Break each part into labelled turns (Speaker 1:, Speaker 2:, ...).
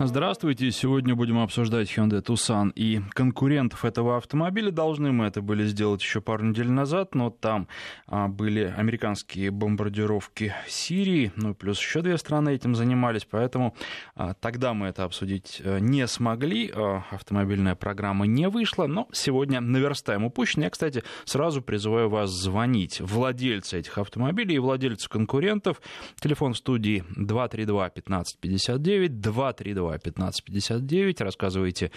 Speaker 1: Здравствуйте. Сегодня будем обсуждать Hyundai Tucson и конкурентов этого автомобиля. Должны мы это были сделать еще пару недель назад, но там а, были американские бомбардировки Сирии, ну и плюс еще две страны этим занимались, поэтому а, тогда мы это обсудить а, не смогли. А, автомобильная программа не вышла, но сегодня наверстаем упущенное. Я, кстати, сразу призываю вас звонить. Владельцы этих автомобилей и владельцы конкурентов. Телефон в студии 232 1559 232 1559. Рассказывайте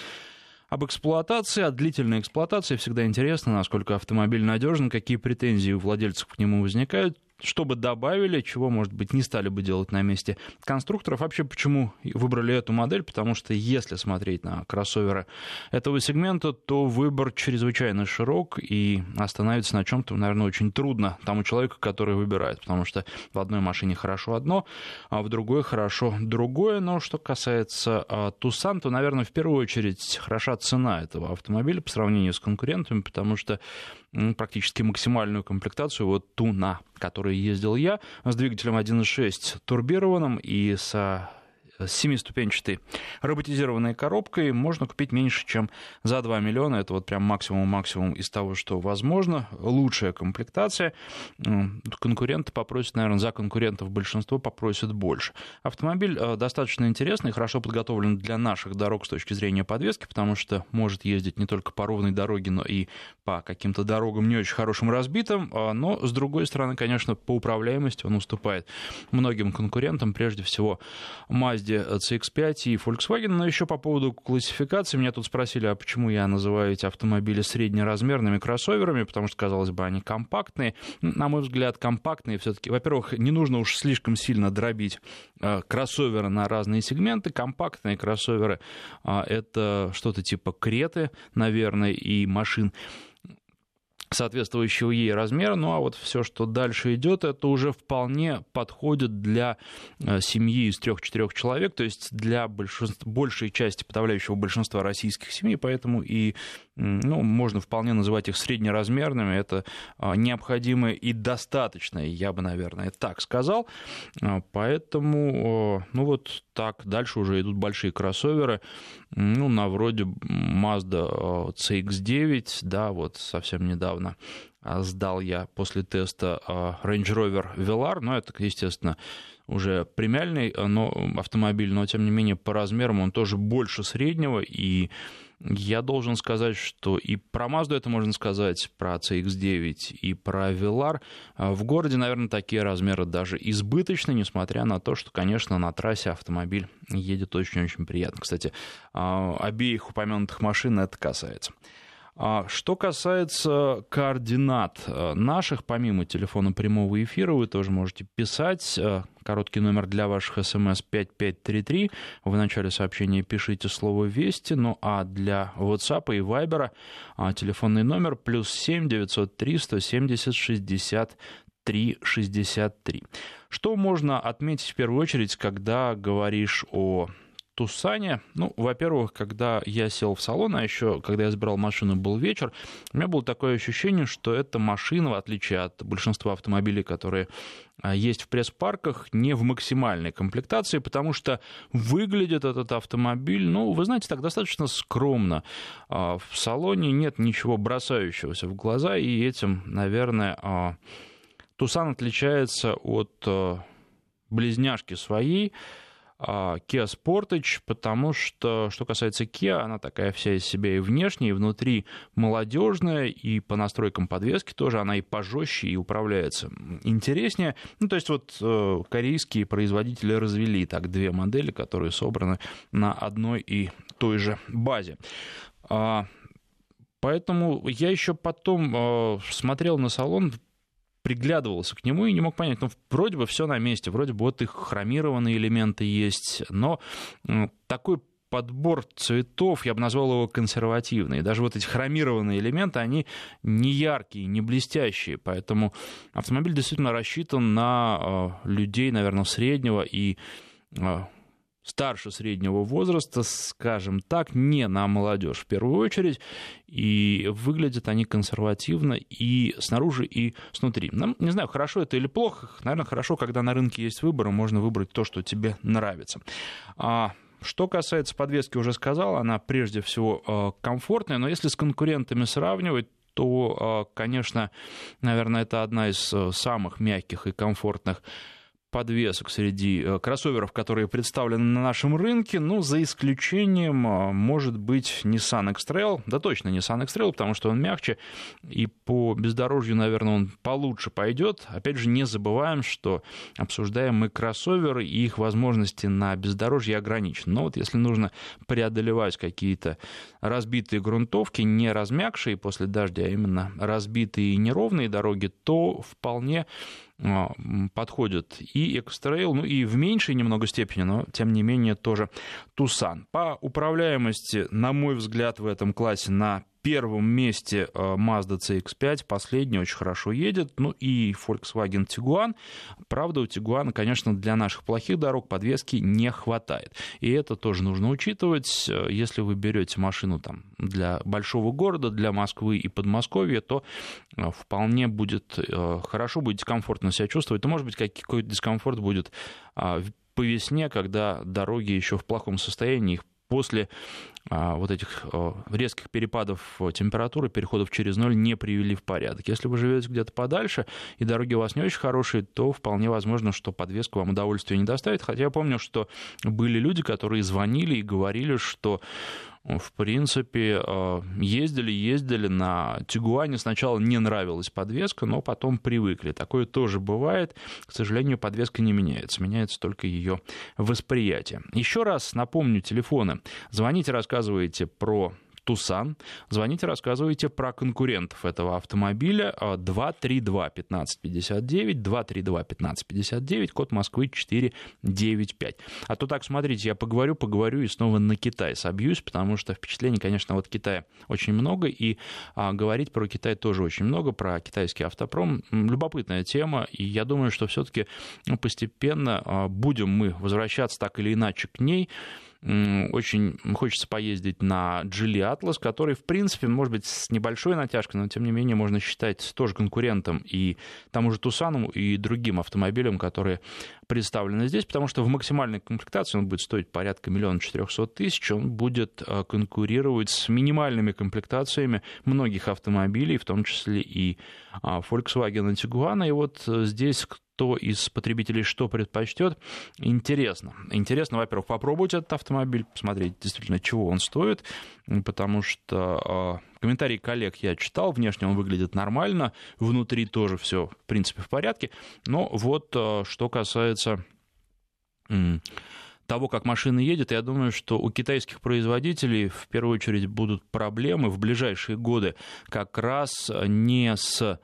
Speaker 1: об эксплуатации, о длительной эксплуатации. Всегда интересно, насколько автомобиль надежен, какие претензии у владельцев к нему возникают что бы добавили, чего, может быть, не стали бы делать на месте конструкторов. Вообще, почему выбрали эту модель? Потому что если смотреть на кроссоверы этого сегмента, то выбор чрезвычайно широк, и остановиться на чем-то, наверное, очень трудно тому человеку, который выбирает, потому что в одной машине хорошо одно, а в другой хорошо другое. Но что касается а, Tucson, то, наверное, в первую очередь хороша цена этого автомобиля по сравнению с конкурентами, потому что практически максимальную комплектацию, вот ту, на которой ездил я, с двигателем 1.6 турбированным и с семиступенчатой роботизированной коробкой можно купить меньше, чем за 2 миллиона. Это вот прям максимум-максимум из того, что возможно. Лучшая комплектация. Конкуренты попросят, наверное, за конкурентов большинство попросят больше. Автомобиль э, достаточно интересный, хорошо подготовлен для наших дорог с точки зрения подвески, потому что может ездить не только по ровной дороге, но и по каким-то дорогам не очень хорошим разбитым. А, но, с другой стороны, конечно, по управляемости он уступает многим конкурентам, прежде всего Mazda Mazda CX-5 и Volkswagen. Но еще по поводу классификации. Меня тут спросили, а почему я называю эти автомобили среднеразмерными кроссоверами, потому что, казалось бы, они компактные. На мой взгляд, компактные все-таки. Во-первых, не нужно уж слишком сильно дробить э, кроссоверы на разные сегменты. Компактные кроссоверы э, — это что-то типа Креты, наверное, и машин соответствующего ей размера. Ну а вот все, что дальше идет, это уже вполне подходит для э, семьи из трех-четырех человек, то есть для большинства, большей части подавляющего большинства российских семей, поэтому и ну, можно вполне называть их среднеразмерными, это а, необходимо и достаточно, я бы, наверное, так сказал. А, поэтому, ну вот так, дальше уже идут большие кроссоверы, ну, на вроде Mazda CX-9, да, вот совсем недавно а, сдал я после теста Range Rover Velar, но это, естественно, уже премиальный но автомобиль, но тем не менее по размерам он тоже больше среднего, и я должен сказать, что и про Mazda это можно сказать, про CX-9 и про Velar. В городе, наверное, такие размеры даже избыточны, несмотря на то, что, конечно, на трассе автомобиль едет очень-очень приятно. Кстати, а, обеих упомянутых машин это касается. А что касается координат э, наших, помимо телефона прямого эфира, вы тоже можете писать. Э, короткий номер для ваших смс 5533. В начале сообщения пишите слово «Вести». Ну а для WhatsApp и Viber а, телефонный номер плюс 7 903 170 60 363. Что можно отметить в первую очередь, когда говоришь о Тусане. Ну, во-первых, когда я сел в салон, а еще когда я забирал машину, был вечер, у меня было такое ощущение, что эта машина, в отличие от большинства автомобилей, которые а, есть в пресс-парках, не в максимальной комплектации, потому что выглядит этот автомобиль, ну, вы знаете, так достаточно скромно. А, в салоне нет ничего бросающегося в глаза, и этим, наверное, а, Тусан отличается от близняшки своей, Kia Sportage, потому что, что касается Kia, она такая вся из себя и внешне, и внутри молодежная, и по настройкам подвески тоже она и пожестче, и управляется интереснее. Ну, то есть вот э, корейские производители развели так две модели, которые собраны на одной и той же базе. А, поэтому я еще потом э, смотрел на салон, приглядывался к нему и не мог понять, ну, вроде бы все на месте, вроде бы вот их хромированные элементы есть, но такой подбор цветов, я бы назвал его консервативный. Даже вот эти хромированные элементы, они не яркие, не блестящие, поэтому автомобиль действительно рассчитан на а, людей, наверное, среднего и а, старше среднего возраста, скажем так, не на молодежь в первую очередь, и выглядят они консервативно и снаружи, и снутри. Ну, не знаю, хорошо это или плохо, наверное, хорошо, когда на рынке есть выбор, и можно выбрать то, что тебе нравится. А Что касается подвески, уже сказал, она прежде всего комфортная, но если с конкурентами сравнивать, то, конечно, наверное, это одна из самых мягких и комфортных подвесок среди э, кроссоверов, которые представлены на нашем рынке, ну, за исключением, э, может быть, Nissan X-Trail, да точно Nissan X-Trail, потому что он мягче, и по бездорожью, наверное, он получше пойдет. Опять же, не забываем, что обсуждаем мы кроссоверы, и их возможности на бездорожье ограничены. Но вот если нужно преодолевать какие-то разбитые грунтовки, не размягшие после дождя, а именно разбитые и неровные дороги, то вполне а, подходит и X-Trail, ну и в меньшей немного степени, но тем не менее тоже Tucson. По управляемости, на мой взгляд, в этом классе на первом месте э, Mazda CX-5, последний очень хорошо едет, ну и Volkswagen Tiguan. Правда, у Tiguan, конечно, для наших плохих дорог подвески не хватает. И это тоже нужно учитывать. Э, если вы берете машину там, для большого города, для Москвы и Подмосковья, то э, вполне будет хорошо, будете комфортно себя чувствовать. То, может быть, какой-то дискомфорт будет а, по весне, когда дороги еще в плохом состоянии, их после а, вот этих резких перепадов температуры, переходов через ноль не привели в порядок. Если вы живете где-то подальше и дороги у вас не очень хорошие, то вполне возможно, что подвеска вам удовольствия не доставит. Хотя я помню, что были люди, которые звонили и говорили, что в принципе, э, ездили, ездили на Тигуане. Сначала не нравилась подвеска, но потом привыкли. Такое тоже бывает. К сожалению, подвеска не меняется. Меняется только ее восприятие. Еще раз напомню телефоны. Звоните, рассказывайте про Тусан. Звоните, рассказывайте про конкурентов этого автомобиля. 232-1559, 232-1559, код Москвы 495. А то так, смотрите, я поговорю, поговорю и снова на Китай собьюсь, потому что впечатлений, конечно, от Китая очень много, и а, говорить про Китай тоже очень много, про китайский автопром. Любопытная тема, и я думаю, что все-таки ну, постепенно а, будем мы возвращаться так или иначе к ней. Очень хочется поездить на Geely Atlas, который, в принципе, может быть, с небольшой натяжкой, но, тем не менее, можно считать тоже конкурентом и тому же Тусану, и другим автомобилям, которые представлены здесь, потому что в максимальной комплектации он будет стоить порядка миллиона четырехсот тысяч, он будет э, конкурировать с минимальными комплектациями многих автомобилей, в том числе и а, Volkswagen Tiguan, и вот э, здесь кто из потребителей что предпочтет, интересно. Интересно, во-первых, попробовать этот автомобиль, посмотреть действительно, чего он стоит, потому что э, комментарии коллег я читал, внешне он выглядит нормально, внутри тоже все, в принципе, в порядке, но вот э, что касается того, как машина едет, я думаю, что у китайских производителей в первую очередь будут проблемы в ближайшие годы как раз не с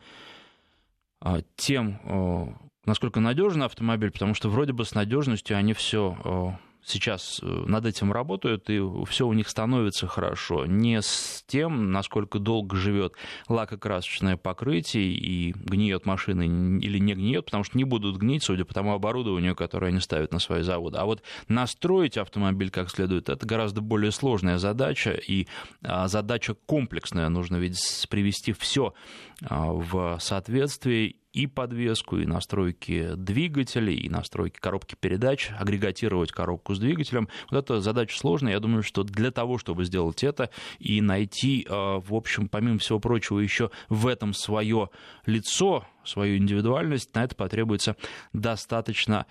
Speaker 1: а, тем насколько надежный автомобиль, потому что вроде бы с надежностью они все э, сейчас э, над этим работают, и все у них становится хорошо. Не с тем, насколько долго живет лакокрасочное покрытие и гниет машина или не гниет, потому что не будут гнить, судя по тому оборудованию, которое они ставят на свои заводы. А вот настроить автомобиль как следует, это гораздо более сложная задача, и а, задача комплексная. Нужно ведь привести все а, в соответствие и подвеску, и настройки двигателей, и настройки коробки передач, агрегатировать коробку с двигателем. Вот это задача сложная. Я думаю, что для того, чтобы сделать это и найти, а, в общем, помимо всего прочего, еще в этом свое лицо, свою индивидуальность, на это потребуется достаточно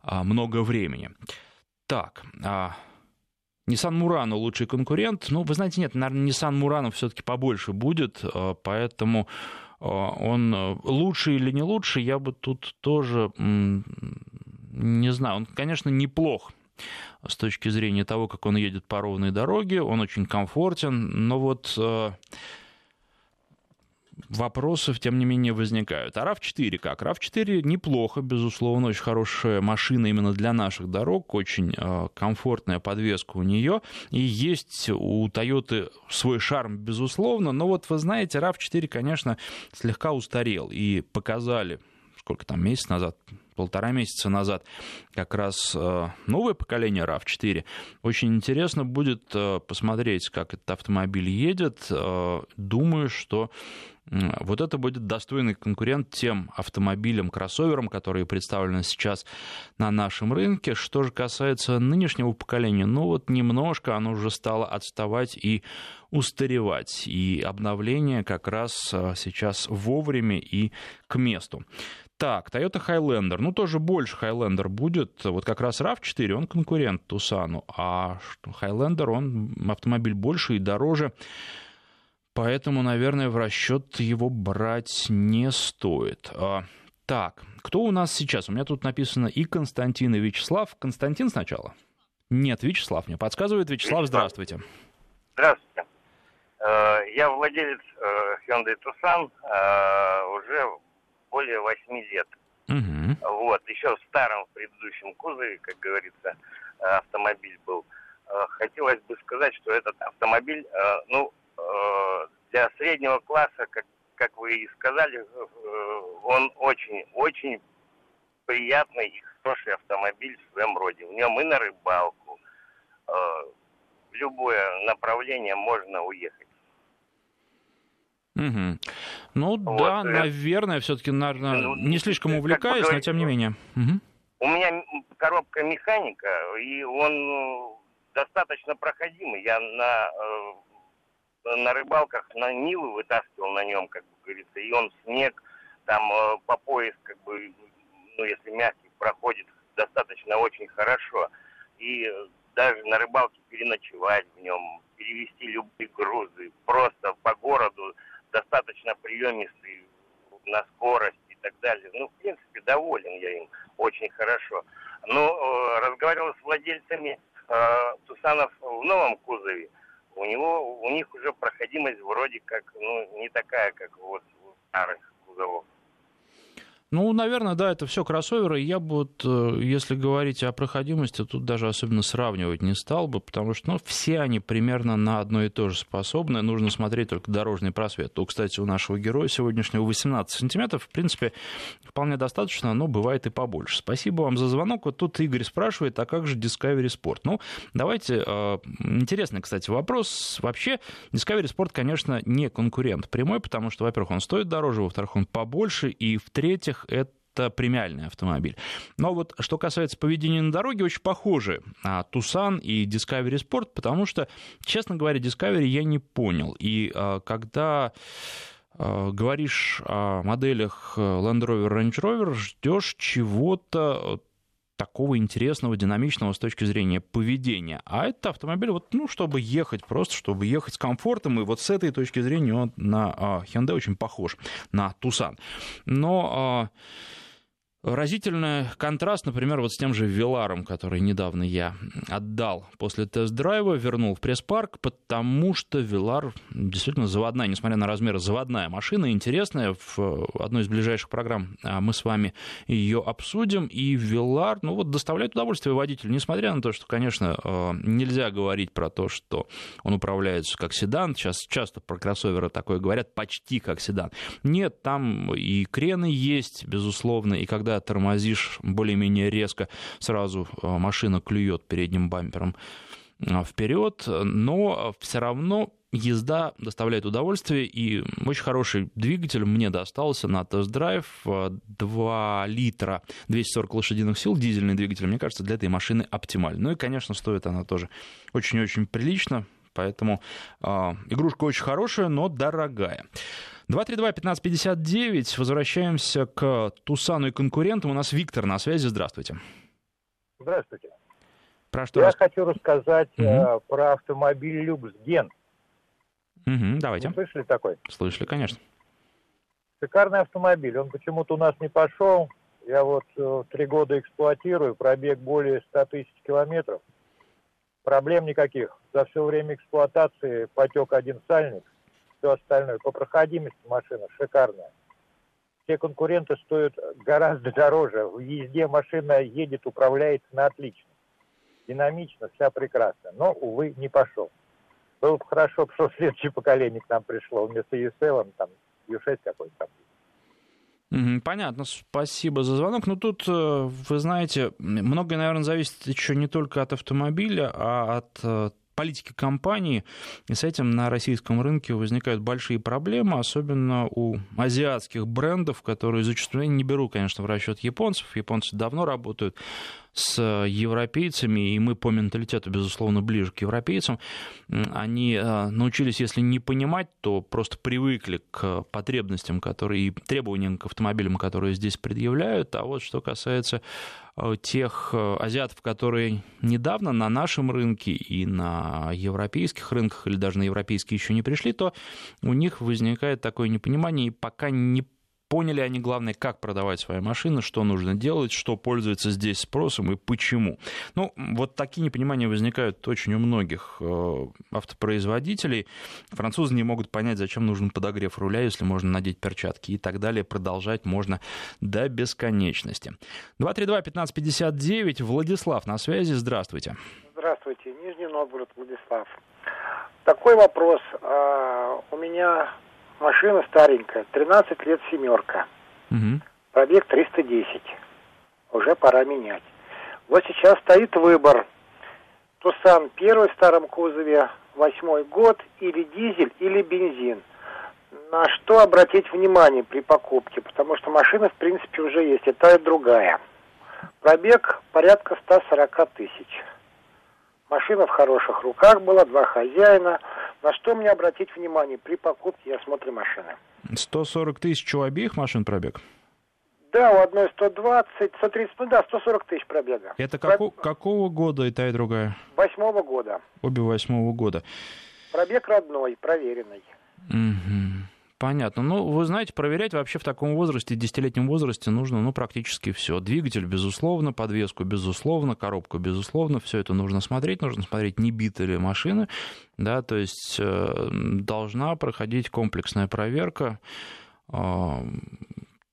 Speaker 1: а, много времени. Так, Nissan Murano лучший конкурент. Ну, вы знаете, нет, наверное, Nissan Murano все-таки побольше будет, поэтому а, он э, лучше или не лучше, я бы тут тоже не знаю. Он, конечно, неплох с точки зрения того, как он едет по ровной дороге, он очень комфортен, но вот э, вопросов, тем не менее, возникают. А RAV4 как? RAV4 неплохо, безусловно, очень хорошая машина именно для наших дорог, очень э, комфортная подвеска у нее. И есть у Toyota свой шарм, безусловно, но вот вы знаете, RAV4, конечно, слегка устарел и показали сколько там, месяц назад, полтора месяца назад, как раз э, новое поколение RAV4. Очень интересно будет э, посмотреть, как этот автомобиль едет. Думаю, что Вот это будет достойный конкурент тем автомобилям, кроссоверам, которые представлены сейчас на нашем рынке. Что же касается нынешнего поколения, ну вот немножко оно уже стало отставать и устаревать. И обновление как раз а, сейчас вовремя и к месту. Так, Toyota Highlander. Ну, тоже больше Highlander будет. Вот как раз RAV4, он конкурент Тусану. А Highlander, он автомобиль больше и дороже. Поэтому, наверное, в расчет его брать не стоит. А, так, кто у нас сейчас? У меня тут написано и Константин, и Вячеслав. Константин сначала? Нет, Вячеслав мне подсказывает. Вячеслав, здравствуйте.
Speaker 2: Здравствуйте. Э, я владелец э, Hyundai Tucson э, уже более 8 лет. Угу. Вот, еще в старом в предыдущем кузове, как говорится, автомобиль был. Хотелось бы сказать, что этот автомобиль, ну, для среднего класса, как, как вы и сказали, э, он очень-очень приятный и хороший автомобиль в своем роде. В нем и на рыбалку, э, в любое направление можно уехать.
Speaker 1: Угу. Ну вот, да, наверное, все-таки, наверное, ну, не слишком увлекаюсь, но тем не менее. Угу.
Speaker 2: У меня коробка механика, и он достаточно проходимый. Я на на рыбалках на Нивы вытаскивал на нем, как бы говорится, и он снег там э, по пояс, как бы, ну, если мягкий, проходит достаточно очень хорошо. И даже на рыбалке переночевать в нем, перевести любые грузы, просто по городу достаточно приемистый на скорость и так далее. Ну, в принципе, доволен я им очень хорошо. Но э, разговаривал с владельцами э, Тусанов в новом кузове у него, у них уже проходимость вроде как, ну, не такая, как вот у старых кузовов.
Speaker 1: Ну, наверное, да, это все кроссоверы. Я бы вот, э, если говорить о проходимости, тут даже особенно сравнивать не стал бы, потому что ну, все они примерно на одно и то же способны. Нужно смотреть только дорожный просвет. То, кстати, у нашего героя сегодняшнего 18 сантиметров, в принципе, вполне достаточно, но бывает и побольше. Спасибо вам за звонок. Вот тут Игорь спрашивает, а как же Discovery Sport? Ну, давайте, э, интересный, кстати, вопрос. Вообще, Discovery Sport, конечно, не конкурент прямой, потому что, во-первых, он стоит дороже, во-вторых, он побольше, и в-третьих, всех это премиальный автомобиль. Но вот что касается поведения на дороге, очень похожи а, Tucson и Discovery Sport, потому что, честно говоря, Discovery я не понял. И а, когда а, говоришь о моделях Land Rover, Range Rover, ждешь чего-то такого интересного, динамичного с точки зрения поведения. А этот автомобиль, вот, ну, чтобы ехать просто, чтобы ехать с комфортом, и вот с этой точки зрения он на Hyundai очень похож на Tucson. Но Разительный контраст, например, вот с тем же Веларом, который недавно я отдал после тест-драйва, вернул в пресс-парк, потому что Велар действительно заводная, несмотря на размеры, заводная машина, интересная. В одной из ближайших программ а, мы с вами ее обсудим. И Велар, ну вот, доставляет удовольствие водителю, несмотря на то, что, конечно, а, нельзя говорить про то, что он управляется как седан. Сейчас часто про кроссоверы такое говорят, почти как седан. Нет, там и крены есть, безусловно, и когда тормозишь более-менее резко, сразу э, машина клюет передним бампером э, вперед, но все равно езда доставляет удовольствие, и очень хороший двигатель мне достался на тест-драйв. 2 э, литра, 240 лошадиных сил, дизельный двигатель, мне кажется, для этой машины оптимальный. Ну и, конечно, стоит она тоже очень-очень прилично, поэтому э, игрушка очень хорошая, но дорогая. 232-1559. Возвращаемся к Тусану и конкурентам. У нас Виктор на связи. Здравствуйте.
Speaker 3: Здравствуйте. Про что Я рас... хочу рассказать угу. э, про автомобиль «Люкс Ген».
Speaker 1: Угу, давайте.
Speaker 3: Вы слышали такой?
Speaker 1: Слышали, конечно.
Speaker 3: Шикарный автомобиль. Он почему-то у нас не пошел. Я вот э, три года эксплуатирую, пробег более 100 тысяч километров. Проблем никаких. За все время эксплуатации потек один сальник – все остальное. По проходимости машина шикарная. Все конкуренты стоят гораздо дороже. В езде машина едет, управляется на отлично. Динамично, вся прекрасно. Но, увы, не пошел. Было бы хорошо, что следующее поколение к нам пришло. Вместо U7 там U6 какой-то там.
Speaker 1: Понятно, спасибо за звонок. Но ну, тут, э, вы знаете, многое, наверное, зависит еще не только от автомобиля, а от э, политики компании, и с этим на российском рынке возникают большие проблемы, особенно у азиатских брендов, которые зачастую, не беру, конечно, в расчет японцев, японцы давно работают с европейцами, и мы по менталитету, безусловно, ближе к европейцам, они э, научились, если не понимать, то просто привыкли к потребностям, которые и требованиям к автомобилям, которые здесь предъявляют. А вот что касается э, тех э, азиатов, которые недавно на нашем рынке и на европейских рынках, или даже на европейские еще не пришли, то у них возникает такое непонимание, и пока не Поняли они, главное, как продавать свои машины, что нужно делать, что пользуется здесь спросом и почему. Ну, вот такие непонимания возникают очень у многих э, автопроизводителей. Французы не могут понять, зачем нужен подогрев руля, если можно надеть перчатки и так далее. Продолжать можно до бесконечности. 232-1559, Владислав на связи, здравствуйте.
Speaker 4: Здравствуйте, Нижний Новгород, Владислав. Такой вопрос. А, у меня Машина старенькая, 13 лет семерка. Угу. Пробег 310. Уже пора менять. Вот сейчас стоит выбор. Тусан первый в старом кузове, восьмой год, или дизель, или бензин. На что обратить внимание при покупке? Потому что машина, в принципе, уже есть, и та, и другая. Пробег порядка 140 тысяч. Машина в хороших руках была, два хозяина – на что мне обратить внимание при покупке и осмотре машины?
Speaker 1: 140 тысяч у обеих машин пробег?
Speaker 4: Да, у одной 120, 130, ну да, 140 тысяч пробега.
Speaker 1: Это како, Про... какого года и та, и другая?
Speaker 4: Восьмого года.
Speaker 1: Обе восьмого года.
Speaker 4: Пробег родной, проверенный.
Speaker 1: Угу. Понятно. Ну, вы знаете, проверять вообще в таком возрасте, десятилетнем возрасте нужно, ну, практически все. Двигатель, безусловно, подвеску, безусловно, коробку, безусловно, все это нужно смотреть. Нужно смотреть, не биты ли машины, да, то есть э, должна проходить комплексная проверка. Э,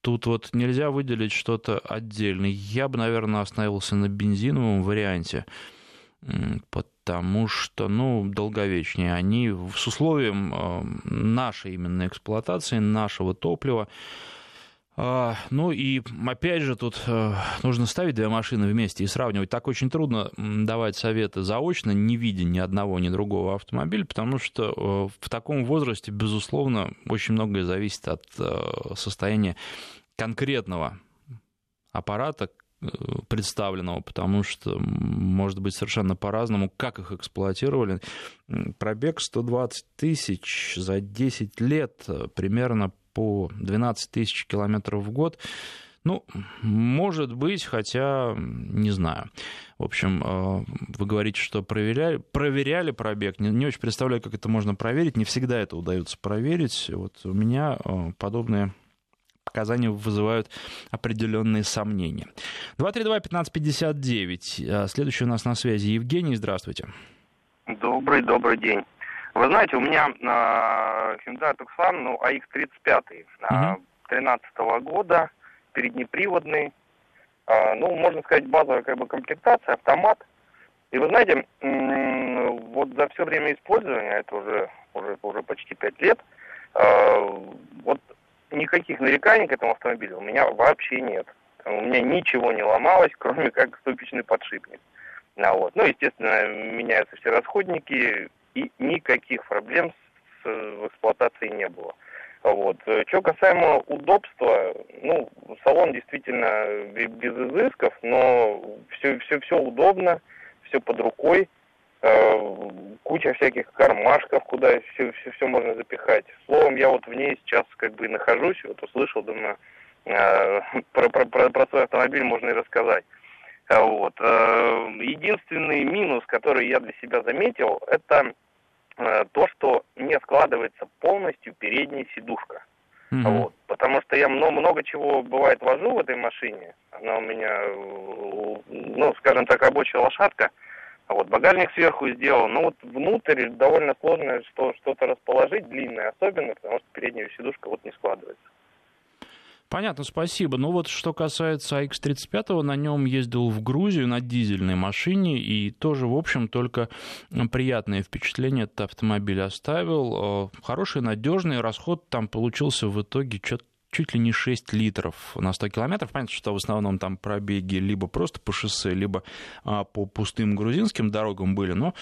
Speaker 1: тут вот нельзя выделить что-то отдельное. Я бы, наверное, остановился на бензиновом варианте потому что, ну, долговечнее они с условием э, нашей именно эксплуатации, нашего топлива, а, ну и опять же тут э, нужно ставить две машины вместе и сравнивать. Так очень трудно давать советы заочно, не видя ни одного, ни другого автомобиля, потому что э, в таком возрасте, безусловно, очень многое зависит от состояния конкретного аппарата, представленного, потому что может быть совершенно по-разному, как их эксплуатировали. Пробег 120 тысяч за 10 лет, э, примерно по 12 тысяч километров в год. Ну, может быть, хотя не знаю. В общем, э, вы говорите, что проверяли, проверяли пробег. Не, не очень представляю, как это можно проверить. Не всегда это удается проверить. Вот у меня э, подобные показания вызывают определенные сомнения. 232-1559. А, следующий у нас на связи Евгений. Здравствуйте.
Speaker 5: Добрый, добрый день. Вы знаете, у меня uh, Hyundai Tucson, ну, AX35, uh, 13 -го года, переднеприводный, uh, ну, можно сказать, базовая как бы комплектация, автомат. И вы знаете, вот за все время использования, это уже, уже, уже почти 5 лет, вот никаких нареканий к этому автомобилю у меня вообще нет. У меня ничего не ломалось, кроме как ступичный подшипник. Ну, вот. ну, естественно, меняются все расходники, и никаких проблем с, в эксплуатации не было. Вот. Что касаемо удобства, ну, салон действительно без изысков, но все, все, все удобно, все под рукой. Э, куча всяких кармашков, куда все, все, все можно запихать. Словом, я вот в ней сейчас как бы нахожусь, вот услышал, думаю, э, про, про, про, про свой автомобиль можно и рассказать. Э, вот. Единственный минус, который я для себя заметил, это то, что не складывается полностью передняя сидушка. Mm-hmm. Вот. Потому что я много, много чего бывает вожу в этой машине. Она у меня, ну, скажем так, рабочая лошадка. Вот багажник сверху сделал. Ну вот внутрь довольно сложно что, что-то расположить, длинное особенно, потому что передняя сидушка вот не складывается.
Speaker 1: Понятно, спасибо. Ну вот что касается AX35, на нем ездил в Грузию на дизельной машине, и тоже, в общем, только приятное впечатление этот автомобиль оставил. Э, хороший, надежный расход там получился в итоге что-то чуть ли не 6 литров на 100 километров. Понятно, что в основном там пробеги либо просто по шоссе, либо а, по пустым грузинским дорогам были, но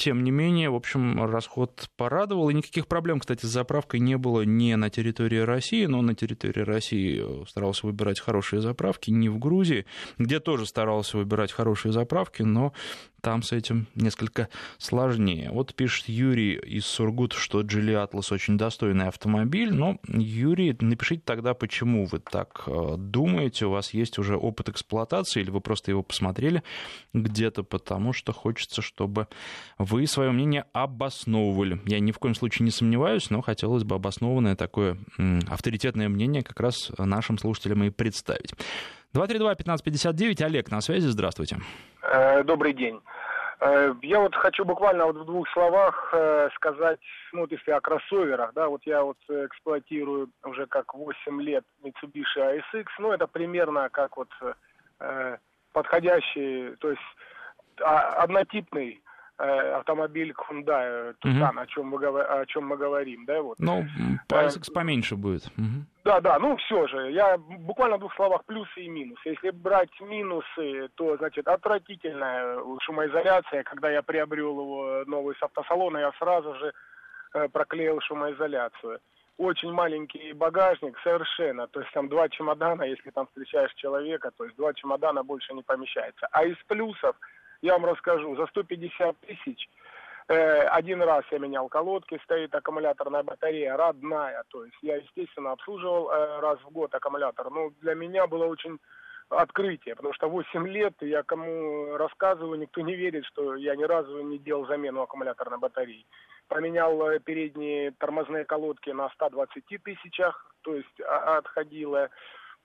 Speaker 1: тем не менее, в общем, расход порадовал. И никаких проблем, кстати, с заправкой не было ни на территории России, но на территории России э, старался выбирать хорошие заправки, не в Грузии, где тоже старался выбирать хорошие заправки, но там с этим несколько сложнее. Вот пишет Юрий из Сургут, что Geely Atlas очень достойный автомобиль. Но, Юрий, напишите тогда, почему вы так э, думаете. У вас есть уже опыт эксплуатации или вы просто его посмотрели где-то, потому что хочется, чтобы вы свое мнение обосновывали. Я ни в коем случае не сомневаюсь, но хотелось бы обоснованное такое авторитетное мнение как раз нашим слушателям и представить. 232-1559, Олег на связи, здравствуйте.
Speaker 6: Э, добрый день. Э, я вот хочу буквально вот в двух словах э, сказать, ну вот если о кроссоверах, да, вот я вот эксплуатирую уже как 8 лет Mitsubishi ASX, ну это примерно как вот подходящий, то есть а, однотипный автомобиль Hyundai Tucson, угу. о, чем мы, о чем мы говорим, да, вот.
Speaker 1: Ну, PSX э, поменьше будет. Угу.
Speaker 6: Да, да, ну все же, я буквально в двух словах плюсы и минусы. Если брать минусы, то, значит, отвратительная шумоизоляция. Когда я приобрел его новый с автосалона, я сразу же э, проклеил шумоизоляцию. Очень маленький багажник, совершенно. То есть там два чемодана, если там встречаешь человека, то есть два чемодана больше не помещается. А из плюсов я вам расскажу, за 150 тысяч э, один раз я менял колодки, стоит аккумуляторная батарея родная, то есть я, естественно, обслуживал э, раз в год аккумулятор, но для меня было очень открытие, потому что 8 лет я кому рассказываю, никто не верит, что я ни разу не делал замену аккумуляторной батареи. Поменял э, передние тормозные колодки на 120 тысячах, то есть а, отходила.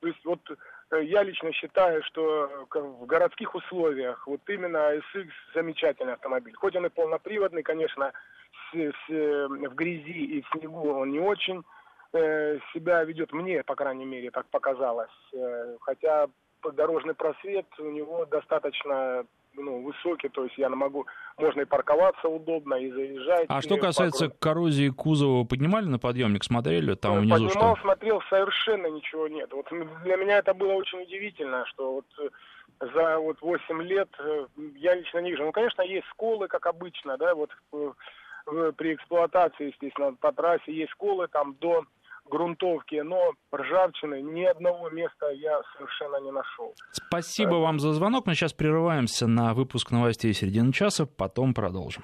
Speaker 6: То есть вот я лично считаю, что э, в городских условиях вот именно SX замечательный автомобиль. Хоть он и полноприводный, конечно, с, с, э, в грязи и в снегу он не очень э, себя ведет, мне, по крайней мере, так показалось. Э, хотя дорожный просвет у него достаточно ну, высокий, то есть я могу, можно и парковаться удобно, и заезжать.
Speaker 1: А что касается по коррозии кузова, поднимали на подъемник, смотрели там
Speaker 6: внизу
Speaker 1: Поднимал,
Speaker 6: что? смотрел, совершенно ничего нет. Вот для меня это было очень удивительно, что вот э, за вот 8 лет э, я лично не вижу. Ну, конечно, есть сколы, как обычно, да, вот э, при эксплуатации, естественно, по трассе есть сколы там до грунтовки, но ржавчины ни одного места я совершенно не нашел.
Speaker 1: Спасибо вам за звонок. Мы сейчас прерываемся на выпуск новостей середины часа, потом продолжим.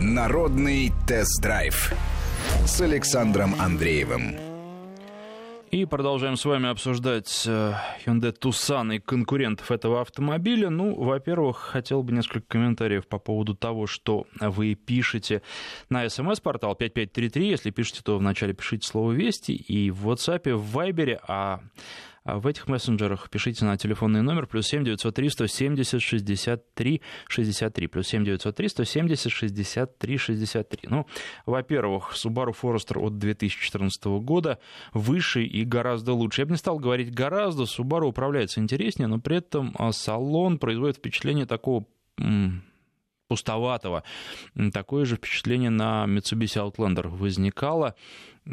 Speaker 7: Народный тест-драйв с Александром Андреевым.
Speaker 1: И продолжаем с вами обсуждать э, Hyundai Tucson и конкурентов этого автомобиля. Ну, во-первых, хотел бы несколько комментариев по поводу того, что вы пишете на смс-портал 5533. Если пишете, то вначале пишите слово «Вести» и в WhatsApp, в Viber, а а в этих мессенджерах пишите на телефонный номер плюс 7 903 170 63 63. Плюс 7 903 170 63 63. Ну, во-первых, Subaru Forester от 2014 года выше и гораздо лучше. Я бы не стал говорить гораздо, Subaru управляется интереснее, но при этом а, салон производит впечатление такого пустоватого. Такое же впечатление на Mitsubishi Outlander возникало.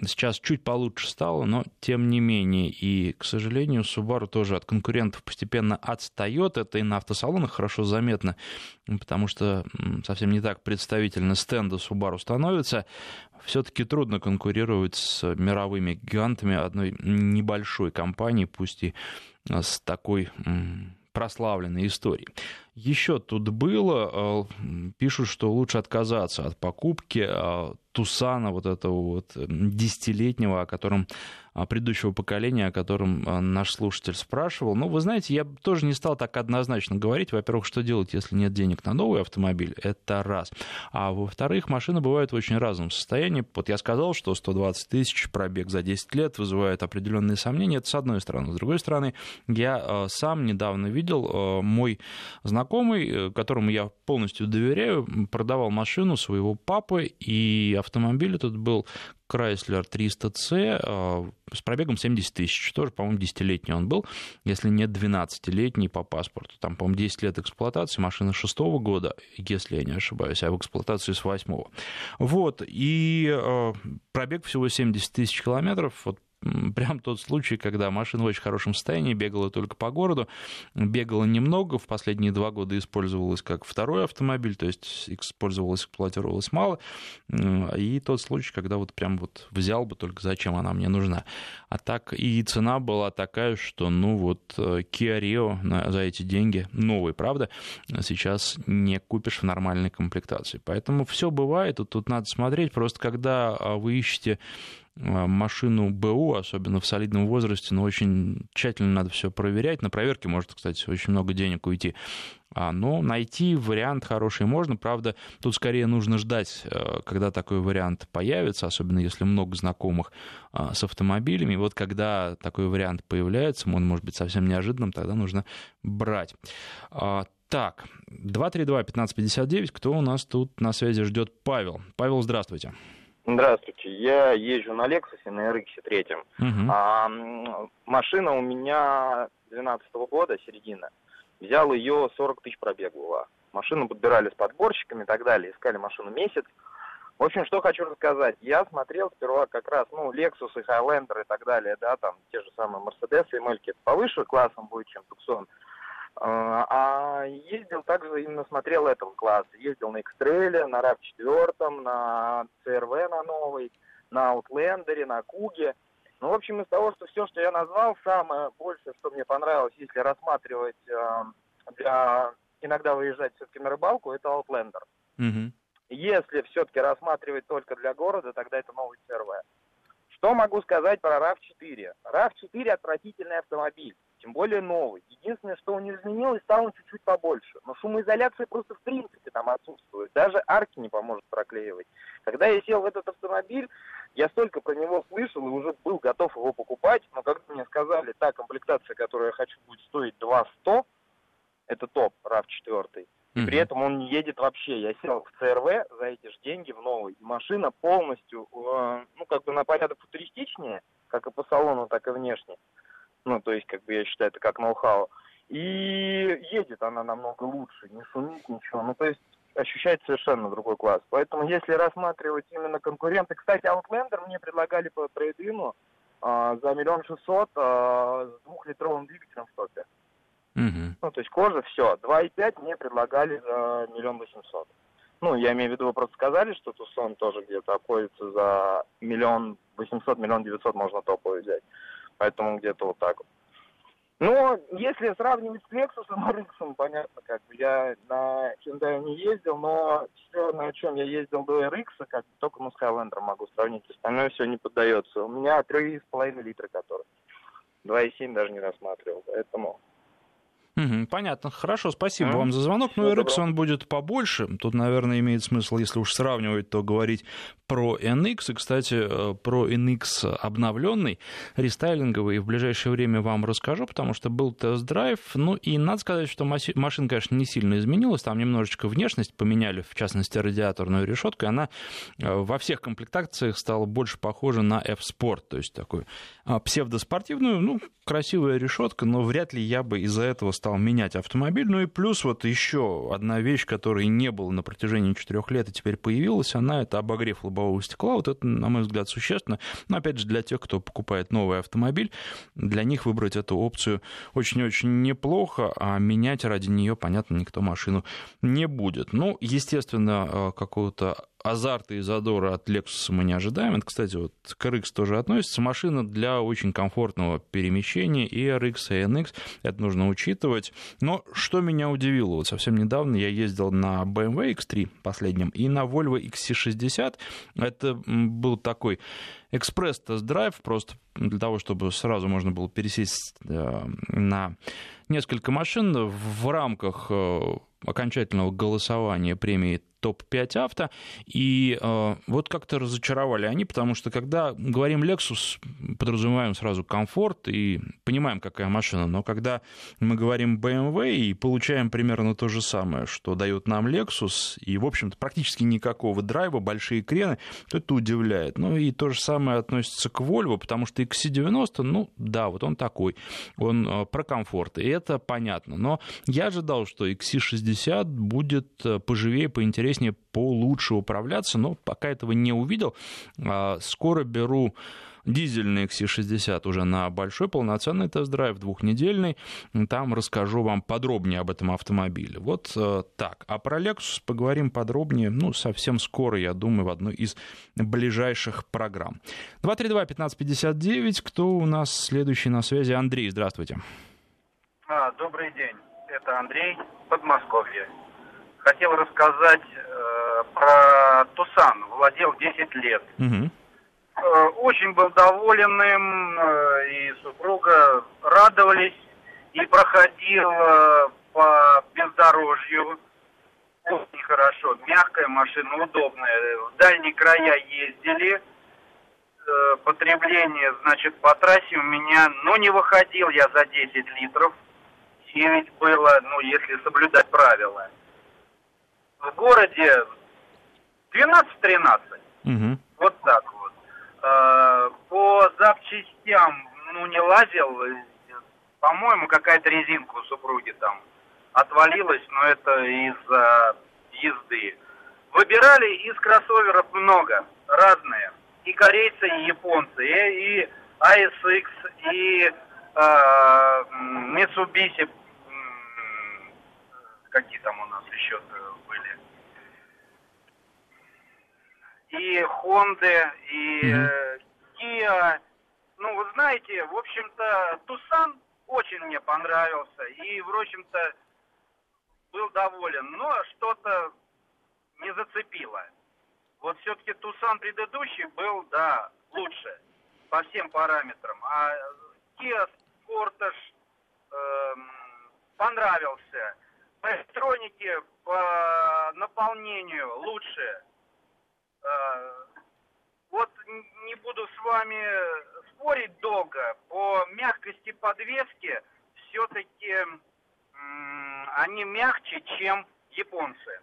Speaker 1: Сейчас чуть получше стало, но тем не менее. И, к сожалению, Subaru тоже от конкурентов постепенно отстает. Это и на автосалонах хорошо заметно, потому что совсем не так представительно стенды Subaru становятся. Все-таки трудно конкурировать с мировыми гигантами одной небольшой компании, пусть и с такой прославленной историей. Еще тут было, э, пишут, что лучше отказаться от покупки э, Тусана, вот этого вот десятилетнего, о котором предыдущего поколения, о котором а, наш слушатель спрашивал. Ну, вы знаете, я тоже не стал так однозначно говорить. Во-первых, что делать, если нет денег на новый автомобиль? Это раз. А во-вторых, машины бывают в очень разном состоянии. Вот я сказал, что 120 тысяч пробег за 10 лет вызывает определенные сомнения. Это с одной стороны. С другой стороны, я а, сам недавно видел, мой знакомый, э, которому я полностью доверяю, продавал машину своего папы, и автомобиль этот был Chrysler 300C э, с пробегом 70 тысяч. Тоже, по-моему, 10-летний он был, если нет 12-летний по паспорту. Там, по-моему, 10 лет эксплуатации, машина 6 -го года, если я не ошибаюсь, а в эксплуатации с 8 -го. Вот, и э, пробег всего 70 тысяч километров. Вот прям тот случай, когда машина в очень хорошем состоянии, бегала только по городу, бегала немного, в последние два года использовалась как второй автомобиль, то есть использовалась, эксплуатировалась мало, и тот случай, когда вот прям вот взял бы, только зачем она мне нужна. А так и цена была такая, что, ну вот, э, Kia Rio за эти деньги, новый, правда, сейчас не купишь в нормальной комплектации. Поэтому все бывает, тут, тут надо смотреть, просто когда а, вы ищете машину БУ, особенно в солидном возрасте, но очень тщательно надо все проверять. На проверке может, кстати, очень много денег уйти. А, но найти вариант хороший можно. Правда, тут скорее нужно ждать, э, когда такой вариант появится, особенно если много знакомых а, с автомобилями. И вот когда такой вариант появляется, он может быть совсем неожиданным, тогда нужно брать. Так, 232-1559, кто у нас тут на связи ждет? Павел. Павел, здравствуйте.
Speaker 8: Здравствуйте. Я езжу на Lexus на RX 3.
Speaker 1: Угу.
Speaker 8: А, машина у меня 12 -го года, середина. Взял ее 40 тысяч пробег была. Машину подбирали с подборщиками и так далее. Искали машину месяц. В общем, что хочу рассказать. Я смотрел сперва как раз, ну, Lexus и Highlander и так далее, да, там те же самые Mercedes и Мельки. Повыше классом будет, чем Tucson. А, а ездил также, именно смотрел этого класса. Ездил на X-Trail, на RAV4, на CRV на новый, на Outlander, на Куге. Ну, в общем, из того, что все, что я назвал, самое большее, что мне понравилось, если рассматривать э, для иногда выезжать все-таки на рыбалку, это Outlander.
Speaker 1: Mm-hmm.
Speaker 8: Если все-таки рассматривать только для города, тогда это новый CRV. Что могу сказать про RAV4? RAV4 отвратительный автомобиль тем более новый. Единственное, что он не изменилось, стал он чуть-чуть побольше. Но шумоизоляция просто в принципе там отсутствует. Даже арки не поможет проклеивать. Когда я сел в этот автомобиль, я столько про него слышал и уже был готов его покупать, но когда мне сказали, та комплектация, которую я хочу, будет стоить 200, это топ, RAV4, и при этом он не едет вообще. Я сел в ЦРВ за эти же деньги в новый. И машина полностью, э, ну, как бы на порядок футуристичнее, как и по салону, так и внешне. Ну, то есть, как бы я считаю, это как ноу-хау. И едет она намного лучше, не шумит ничего. Ну, то есть, ощущается совершенно другой класс. Поэтому, если рассматривать именно конкуренты... Кстати, Outlander мне предлагали по трейдину а, за миллион шестьсот а, с двухлитровым двигателем в топе. Ну, то есть кожа, все. 2,5 мне предлагали за миллион восемьсот. Ну, я имею в виду, вы просто сказали, что Тусон тоже где-то обходится за миллион восемьсот, миллион девятьсот можно топовый взять. Поэтому где-то вот так вот. Но если сравнивать с Lexus и RX, понятно, как бы я на Hyundai не ездил, но все, на чем я ездил до RX, как бы только с Highlander могу сравнить, остальное все не поддается. У меня 3,5 литра который. 2,7 даже не рассматривал, поэтому
Speaker 1: Угу, понятно. Хорошо, спасибо а? вам за звонок. Ну, RX он будет побольше. Тут, наверное, имеет смысл, если уж сравнивать, то говорить про NX. И, кстати, э, про NX обновленный, рестайлинговый, в ближайшее время вам расскажу, потому что был тест-драйв. Ну, и надо сказать, что машина, конечно, не сильно изменилась. Там немножечко внешность поменяли, в частности, радиаторную решетку, и она э, во всех комплектациях стала больше похожа на F-Sport, то есть такую а, псевдоспортивную, ну, красивая решетка, но вряд ли я бы из-за этого стал менять автомобиль. Ну и плюс вот еще одна вещь, которой не было на протяжении четырех лет и теперь появилась, она это обогрев лобового стекла. Вот это, на мой взгляд, существенно. Но опять же, для тех, кто покупает новый автомобиль, для них выбрать эту опцию очень-очень неплохо, а менять ради нее, понятно, никто машину не будет. Ну, естественно, э, какого-то азарта и задора от Lexus мы не ожидаем. Это, кстати, вот к RX тоже относится. Машина для очень комфортного перемещения и RX, и NX. Это нужно учитывать. Но что меня удивило, вот совсем недавно я ездил на BMW X3 последнем и на Volvo XC60. Это был такой экспресс-тест-драйв, просто для того, чтобы сразу можно было пересесть э, на несколько машин в рамках э, окончательного голосования премии топ-5 авто, и э, вот как-то разочаровали они, потому что когда говорим Lexus, подразумеваем сразу комфорт и понимаем, какая машина, но когда мы говорим BMW и получаем примерно то же самое, что дает нам Lexus, и, в общем-то, практически никакого драйва, большие крены, то это удивляет. Ну и то же самое относится к Volvo, потому что XC90, ну да, вот он такой, он э, про комфорт, и это понятно, но я ожидал, что XC60 будет э, поживее, поинтереснее интереснее, получше управляться, но пока этого не увидел. А, скоро беру дизельный XC60 уже на большой полноценный тест-драйв, двухнедельный. Там расскажу вам подробнее об этом автомобиле. Вот э, так. А про Lexus поговорим подробнее, ну, совсем скоро, я думаю, в одной из ближайших программ. 232-1559. Кто у нас следующий на связи? Андрей, здравствуйте.
Speaker 9: А, добрый день. Это Андрей, Подмосковье. Хотел рассказать э, про Тусан. Владел 10 лет. Угу. Э, очень был доволен им, э, и супруга радовались, и проходил э, по бездорожью очень хорошо. Мягкая машина, удобная. В дальние края ездили. Потребление, значит, по трассе у меня, ну, не выходил я за 10 литров. 9 было, ну, если соблюдать правила. В городе 12-13. Угу. Вот так вот. Э, по запчастям, ну, не лазил. По-моему, какая-то резинка у супруги там отвалилась, но это из-за езды. Выбирали из кроссоверов много, разные. И корейцы, и японцы, и, и ASX, и э, Mitsubishi, какие там у нас еще были и Хонды, и mm-hmm. Kia. Ну, вы знаете, в общем-то, Тусан очень мне понравился. И, в общем-то, был доволен. Но что-то не зацепило. Вот все-таки Тусан предыдущий был, да, лучше по всем параметрам. А Kia Sportage э, понравился. По электронике, по наполнению лучше. Э, вот не буду с вами спорить долго. По мягкости подвески все-таки они мягче, чем японцы.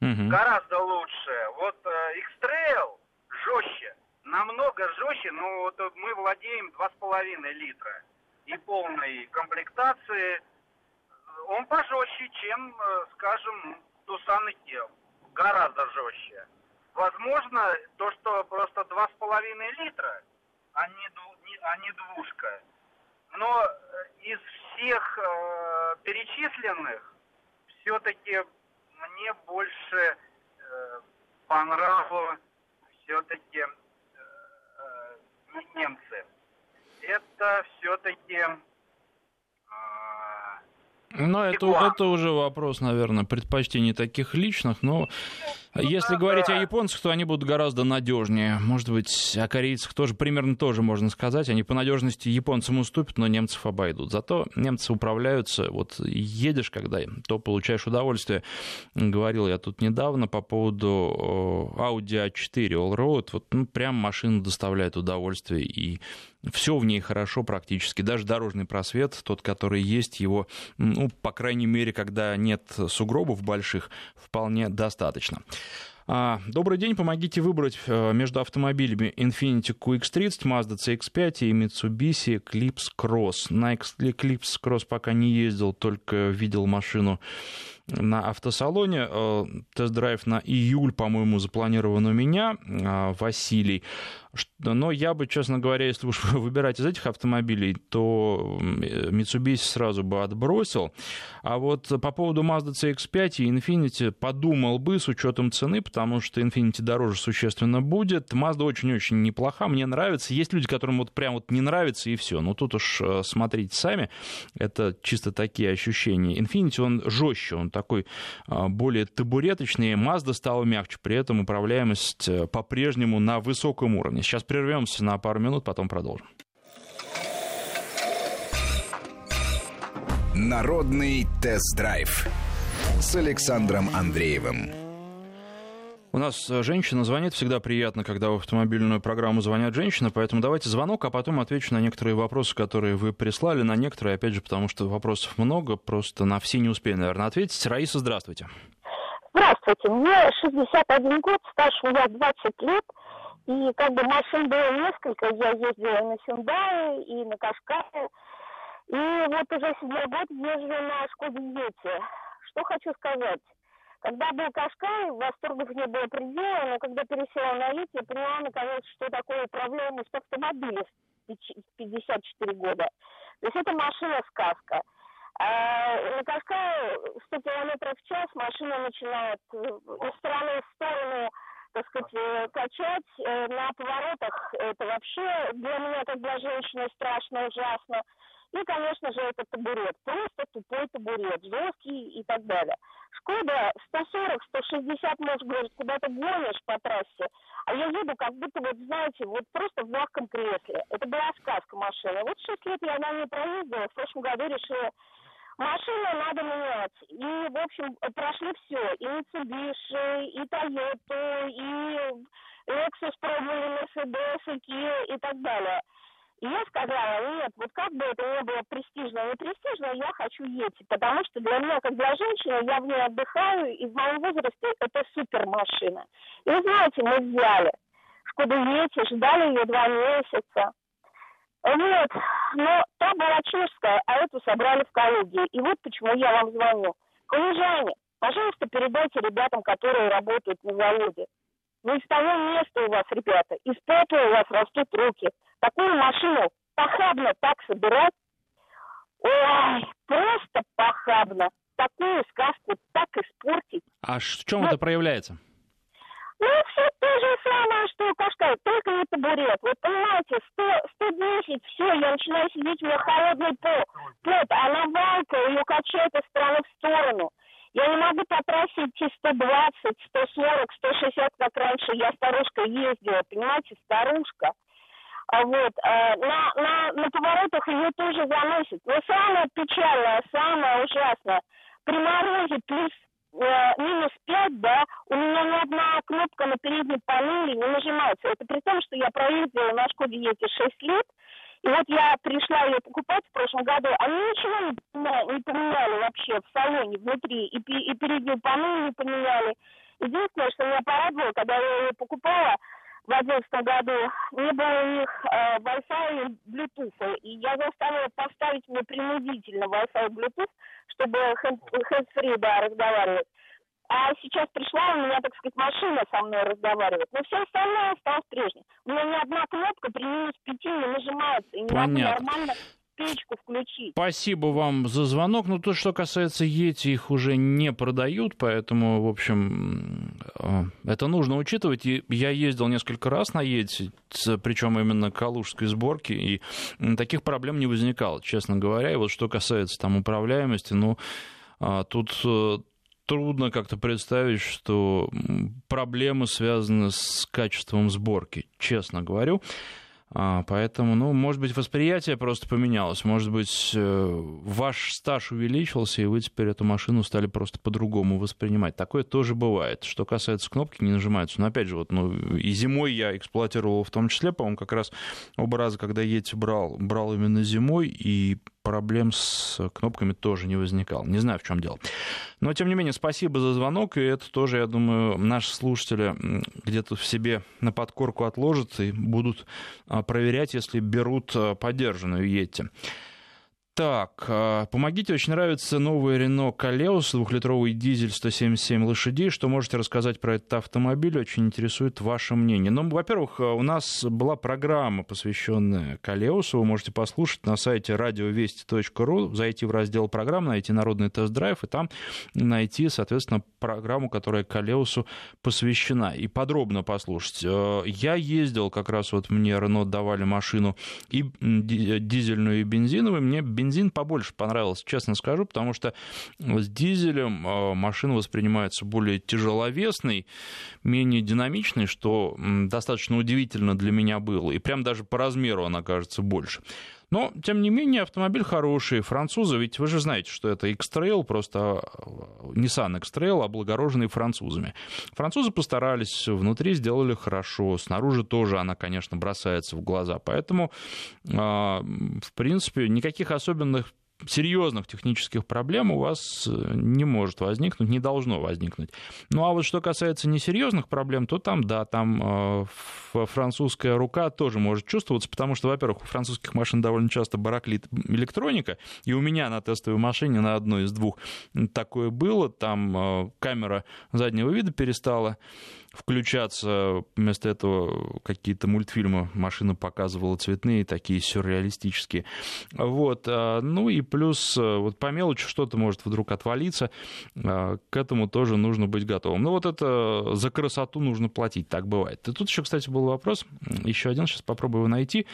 Speaker 9: Угу. Гораздо лучше. Вот X-Trail э, жестче, намного жестче, но вот мы владеем 2,5 литра и полной комплектации. Он пожестче, чем, э, скажем, Тусан и Кел. Гораздо жестче. Возможно, то, что просто два с половиной литра, а не, а не двушка. Но э, из всех э, перечисленных все-таки мне больше э, понравилось все-таки э, э, немцы. Это все-таки
Speaker 1: ну, это, это уже вопрос, наверное, предпочтений таких личных, но ну, если да, говорить о японцах, то они будут гораздо надежнее. Может быть, о корейцах тоже примерно тоже можно сказать. Они по надежности японцам уступят, но немцев обойдут. Зато немцы управляются. Вот едешь, когда то получаешь удовольствие. Говорил я тут недавно по поводу Audi A4 Allroad. Вот ну, прям машина доставляет удовольствие и все в ней хорошо практически. Даже дорожный просвет, тот, который есть, его, ну, по крайней мере, когда нет сугробов больших, вполне достаточно. А, добрый день, помогите выбрать э, между автомобилями Infiniti QX30, Mazda CX-5 и Mitsubishi Eclipse Cross. На Eclipse Cross пока не ездил, только видел машину на автосалоне. Э, тест-драйв на июль, по-моему, запланирован у меня, э, Василий. Но я бы, честно говоря, если уж выбирать из этих автомобилей, то Mitsubishi сразу бы отбросил. А вот по поводу Mazda CX-5 и Infiniti подумал бы с учетом цены, потому что Infiniti дороже существенно будет. Mazda очень-очень неплоха, мне нравится. Есть люди, которым вот прям вот не нравится и все. Ну тут уж э, смотрите сами, это чисто такие ощущения. Infiniti, он жестче, он такой а, более табуреточный. Mazda стала мягче, при этом управляемость э, по-прежнему на высоком уровне. Сейчас прервемся на пару минут, потом продолжим.
Speaker 7: Народный тест-драйв с Александром Андреевым.
Speaker 1: У нас э, женщина звонит, всегда приятно, когда в автомобильную программу звонят женщины, поэтому давайте звонок, а потом отвечу на некоторые вопросы, которые вы прислали, на некоторые, опять же, потому что вопросов много, просто на все не успею, наверное, ответить. Раиса, здравствуйте.
Speaker 10: Здравствуйте, мне 61 год, стаж у меня 20 лет, и как бы машин было несколько, я ездила на Hyundai, и на Кашкае, и вот уже седьмой год езжу на Шкоде Ети. Что хочу сказать. Когда был Кашкай, восторгов не было предела, но когда пересела на ИТ, я поняла, наконец, что такое управляемость автомобиля в 54 года. То есть это машина-сказка. А на Кашкае 100 км в час машина начинает э, из стороны в сторону так сказать, э, качать э, на поворотах. Это вообще для меня, как для женщины, страшно, ужасно. И, конечно же, это табурет. Просто тупой табурет, жесткий и так далее. Шкода 140-160, может, говорит, куда то гонишь по трассе. А я еду, как будто, вот, знаете, вот просто в мягком кресле. Это была сказка машина. Вот 6 лет я на ней проездила, в прошлом году решила Машину надо менять. И, в общем, прошли все. И Mitsubishi, и Toyota, и Lexus пробовали, Mercedes, и Kia и так далее. И я сказала, нет, вот как бы это ни было престижно, не престижно, я хочу Ети, потому что для меня, как для женщины, я в ней отдыхаю, и в моем возрасте это супер машина. И вы знаете, мы взяли Шкоду Ети, ждали ее два месяца. Вот, но та была чешская, а эту собрали в Калуге. И вот почему я вам звоню. Калужане, пожалуйста, передайте ребятам, которые работают на заводе. Ну, из того места у вас, ребята, из пота у вас растут руки. Такую машину похабно так собирать. Ой, просто похабно. Такую сказку так испортить.
Speaker 1: А в чем ну, это проявляется?
Speaker 10: Ну, все то же самое, что у Кашкая, только не табурет. Вот понимаете, 100, 110, все, я начинаю сидеть, у меня холодный пол, пот, она валка, ее качает из стороны в сторону. Я не могу по трассе идти 120, 140, 160, как раньше я старушка ездила, понимаете, старушка. А вот, э, на, на, на поворотах ее тоже заносит. Но самое печальное, самое ужасное, при морозе плюс Э, минус 5, да, у меня ни одна кнопка на передней панели не нажимается. Это при том, что я проездила на Шкоде Ети 6 лет, и вот я пришла ее покупать в прошлом году, они ничего не поменяли, не поменяли вообще в салоне, внутри, и, и переднюю панель не поменяли. Единственное, что меня порадовало, когда я ее покупала, в 2011 году не было у них э, Wi-Fi и Bluetooth. И я заставила поставить мне принудительно Wi-Fi и Bluetooth, чтобы hands-free, да, разговаривать. А сейчас пришла, у меня, так сказать, машина со мной разговаривает. Но все остальное осталось прежним. У меня ни одна кнопка при минус пяти не нажимается. И не
Speaker 1: Понятно.
Speaker 10: нормально печку включить.
Speaker 1: Спасибо вам за звонок. Ну, то, что касается Ети, их уже не продают, поэтому, в общем, э, это нужно учитывать. И я ездил несколько раз на Ети, причем именно калужской сборки, и таких проблем не возникало, честно говоря. И вот что касается там управляемости, ну, а, тут э, трудно как-то представить, что проблемы связаны с качеством сборки, честно говорю. А, поэтому, ну, может быть, восприятие просто поменялось. Может быть, э, ваш стаж увеличился, и вы теперь эту машину стали просто по-другому воспринимать. Такое тоже бывает. Что касается кнопки, не нажимаются. Но опять же, вот, ну, и зимой я эксплуатировал в том числе, по-моему, как раз оба раза, когда Ети брал, брал именно зимой, и проблем с кнопками тоже не возникало. Не знаю, в чем дело. Но, тем не менее, спасибо за звонок, и это тоже, я думаю, наши слушатели где-то в себе на подкорку отложат и будут а, проверять, если берут а, поддержанную Йети. Так, а, помогите, очень нравится новый Renault Калеус, двухлитровый дизель 177 лошадей. Что можете рассказать про этот автомобиль? Очень интересует ваше мнение. Ну, во-первых, а, у нас была программа, посвященная Калеусу. Вы можете послушать на сайте радиовести.ру, зайти в раздел программ, найти народный тест-драйв, и там найти, соответственно, программу, которая Калеусу посвящена, и подробно послушать. А, я ездил, как раз вот мне Renault давали машину и дизельную, и бензиновую. Мне бензин побольше понравился, честно скажу, потому что с дизелем э, машина воспринимается более тяжеловесной, менее динамичной, что достаточно удивительно для меня было. И прям даже по размеру она кажется больше. Но, тем не менее, автомобиль хороший. Французы, ведь вы же знаете, что это X-Trail, просто э, Nissan X-Trail, облагороженный французами. Французы постарались, внутри сделали хорошо, снаружи тоже она, конечно, бросается в глаза. Поэтому, э, в принципе, никаких особенных серьезных технических проблем у вас э, не может возникнуть, не должно возникнуть. Ну а вот что касается несерьезных проблем, то там, да, там э, французская рука тоже может чувствоваться, потому что, во-первых, у французских машин довольно часто бараклит электроника, и у меня на тестовой машине на одной из двух такое было, там э, камера заднего вида перестала включаться. Вместо этого какие-то мультфильмы машина показывала цветные, такие сюрреалистические. Вот. А, ну и плюс э, вот по мелочи что-то может вдруг отвалиться. А, к этому тоже нужно быть готовым. Ну вот это за красоту нужно платить, так бывает. И тут еще, кстати, был вопрос, еще один, сейчас попробую его найти.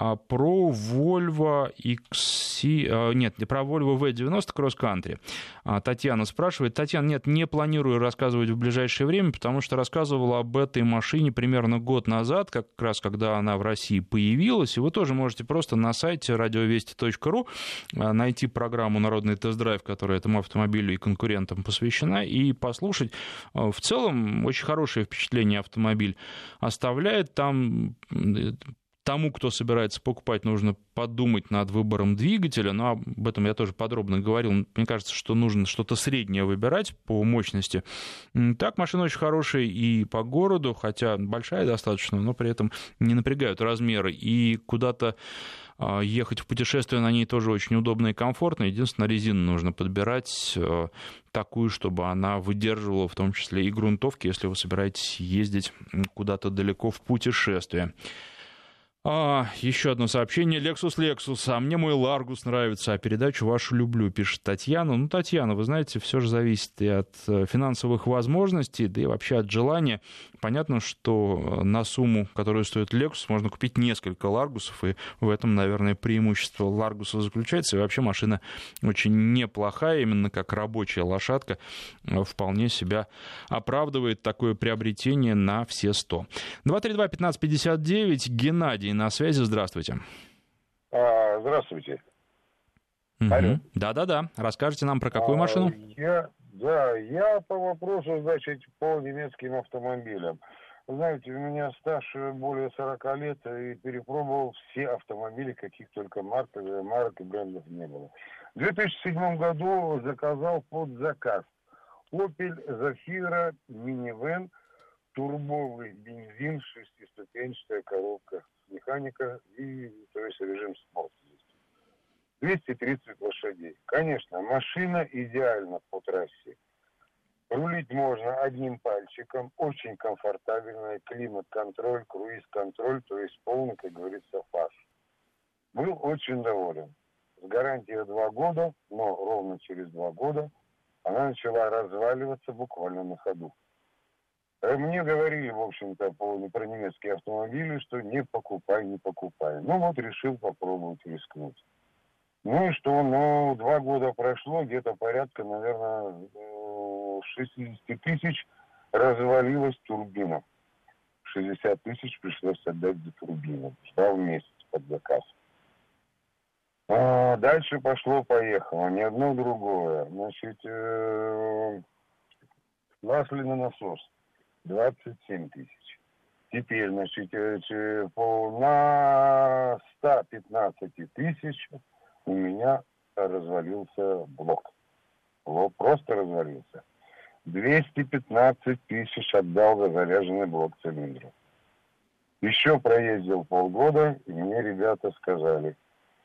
Speaker 1: А, про Volvo XC... А, нет, про Volvo V90 Cross Country. А, Татьяна спрашивает. Татьяна, нет, не планирую рассказывать в ближайшее время, потому что рассказывала об этой машине примерно год назад, как раз когда она в России появилась, и вы тоже можете просто на сайте радиовести.ру найти программу «Народный тест-драйв», которая этому автомобилю и конкурентам посвящена, и послушать. В целом, очень хорошее впечатление автомобиль оставляет. Там тому, кто собирается покупать, нужно подумать над выбором двигателя, но об этом я тоже подробно говорил. Мне кажется, что нужно что-то среднее выбирать по мощности. Так, машина очень хорошая и по городу, хотя большая достаточно, но при этом не напрягают размеры. И куда-то а, ехать в путешествие на ней тоже очень удобно и комфортно. Единственное, резину нужно подбирать э, такую, чтобы она выдерживала в том числе и грунтовки, если вы собираетесь ездить куда-то далеко в путешествие. А, еще одно сообщение. Lexus Lexus. А мне мой Ларгус нравится, а передачу вашу люблю, пишет Татьяна. Ну, Татьяна, вы знаете, все же зависит и от э, финансовых возможностей, да и вообще от желания. Понятно, что на сумму, которую стоит Lexus, можно купить несколько Ларгусов, и в этом, наверное, преимущество Ларгуса заключается. И вообще машина очень неплохая, именно как рабочая лошадка, э, вполне себя оправдывает такое приобретение на все 100. 232-1559, Геннадий на связи. Здравствуйте.
Speaker 11: А, здравствуйте.
Speaker 1: Угу. Да-да-да. Расскажите нам про какую а, машину?
Speaker 11: Я, да, я по вопросу, значит, по немецким автомобилям. Знаете, у меня стаж более 40 лет и перепробовал все автомобили, каких только марок, марок и брендов не было. В 2007 году заказал под заказ Opel Zafira Minivan, турбовый бензин, шестиступенчатая коробка механика и, то есть, режим спорт. 230 лошадей. Конечно, машина идеальна по трассе. Рулить можно одним пальчиком, очень комфортабельная, климат-контроль, круиз-контроль, то есть полный, как говорится, фас. Был очень доволен. С гарантией два года, но ровно через два года она начала разваливаться буквально на ходу. Э, мне говорили, в общем-то, по, про немецкие автомобили, что не покупай, не покупай. Ну вот решил попробовать рискнуть. Ну и что, ну, два года прошло, где-то порядка, наверное, 60 э, тысяч развалилась турбина. 60 тысяч пришлось отдать за турбину. Ждал месяц под заказ. А дальше пошло-поехало, ни одно другое. Значит, э, масляный насос. 27 тысяч. Теперь, значит, э, на 115 тысяч у меня развалился блок. Блок просто развалился. 215 тысяч отдал за заряженный блок цилиндров. Еще проездил полгода, и мне ребята сказали,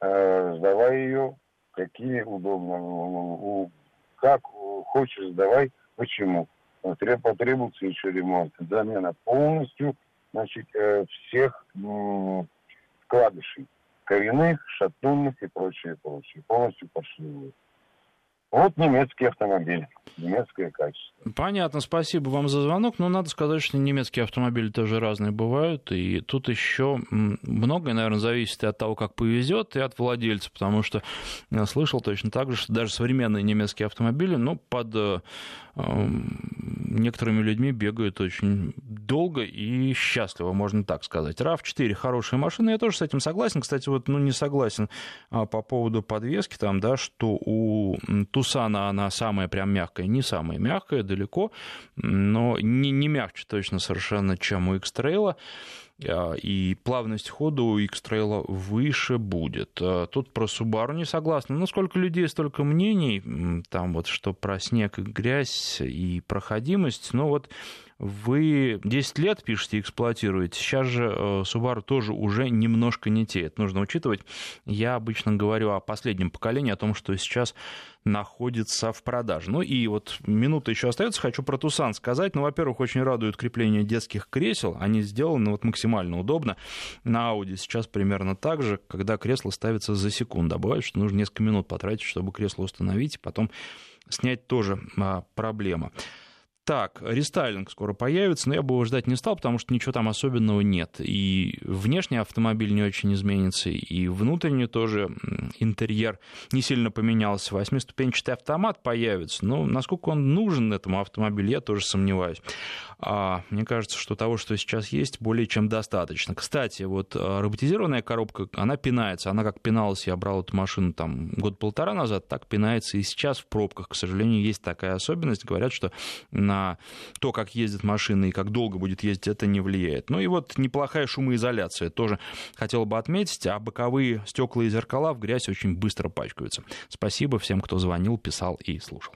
Speaker 11: э, сдавай ее, какие удобно, как хочешь сдавай, почему потребуется еще ремонт. Замена полностью значит, э, всех вкладышей. Коренных, шатунных и прочее, прочее. Полностью пошли. Вот немецкий автомобиль, немецкое качество.
Speaker 1: Понятно, спасибо вам за звонок. Но надо сказать, что немецкие автомобили тоже разные бывают. И тут еще многое, наверное, зависит и от того, как повезет, и от владельца. Потому что я слышал точно так же, что даже современные немецкие автомобили, ну, под э, некоторыми людьми бегают очень долго и счастливо, можно так сказать. RAV4 хорошая машина, я тоже с этим согласен. Кстати, вот ну, не согласен а, по поводу подвески, там, да, что у Тусана она самая прям мягкая, не самая мягкая, далеко, но не, не мягче точно совершенно, чем у X-Trail. А, и плавность хода у X-Trail выше будет. А, тут про Subaru не согласны. Ну, сколько людей, столько мнений. Там вот что про снег и грязь и проходимость. Но вот вы 10 лет, пишете, эксплуатируете. Сейчас же э, Subaru тоже уже немножко не те. Это нужно учитывать. Я обычно говорю о последнем поколении, о том, что сейчас находится в продаже. Ну и вот минута еще остается, хочу про Тусан сказать. Ну, во-первых, очень радует крепление детских кресел. Они сделаны вот максимально удобно. На Audi сейчас примерно так же, когда кресло ставится за секунду. А бывает, что нужно несколько минут потратить, чтобы кресло установить, и потом снять тоже а, проблема. Так, рестайлинг скоро появится, но я бы его ждать не стал, потому что ничего там особенного нет. И внешний автомобиль не очень изменится, и внутренний тоже интерьер не сильно поменялся. Восьмиступенчатый автомат появится, но насколько он нужен этому автомобилю, я тоже сомневаюсь. А мне кажется, что того, что сейчас есть, более чем достаточно. Кстати, вот а, роботизированная коробка, она пинается. Она как пиналась, я брал эту машину там год-полтора назад, так пинается и сейчас в пробках. К сожалению, есть такая особенность. Говорят, что на то, как ездит машина и как долго будет ездить, это не влияет. Ну и вот неплохая шумоизоляция тоже хотел бы отметить, а боковые стекла и зеркала в грязь очень быстро пачкаются. Спасибо всем, кто звонил, писал и слушал.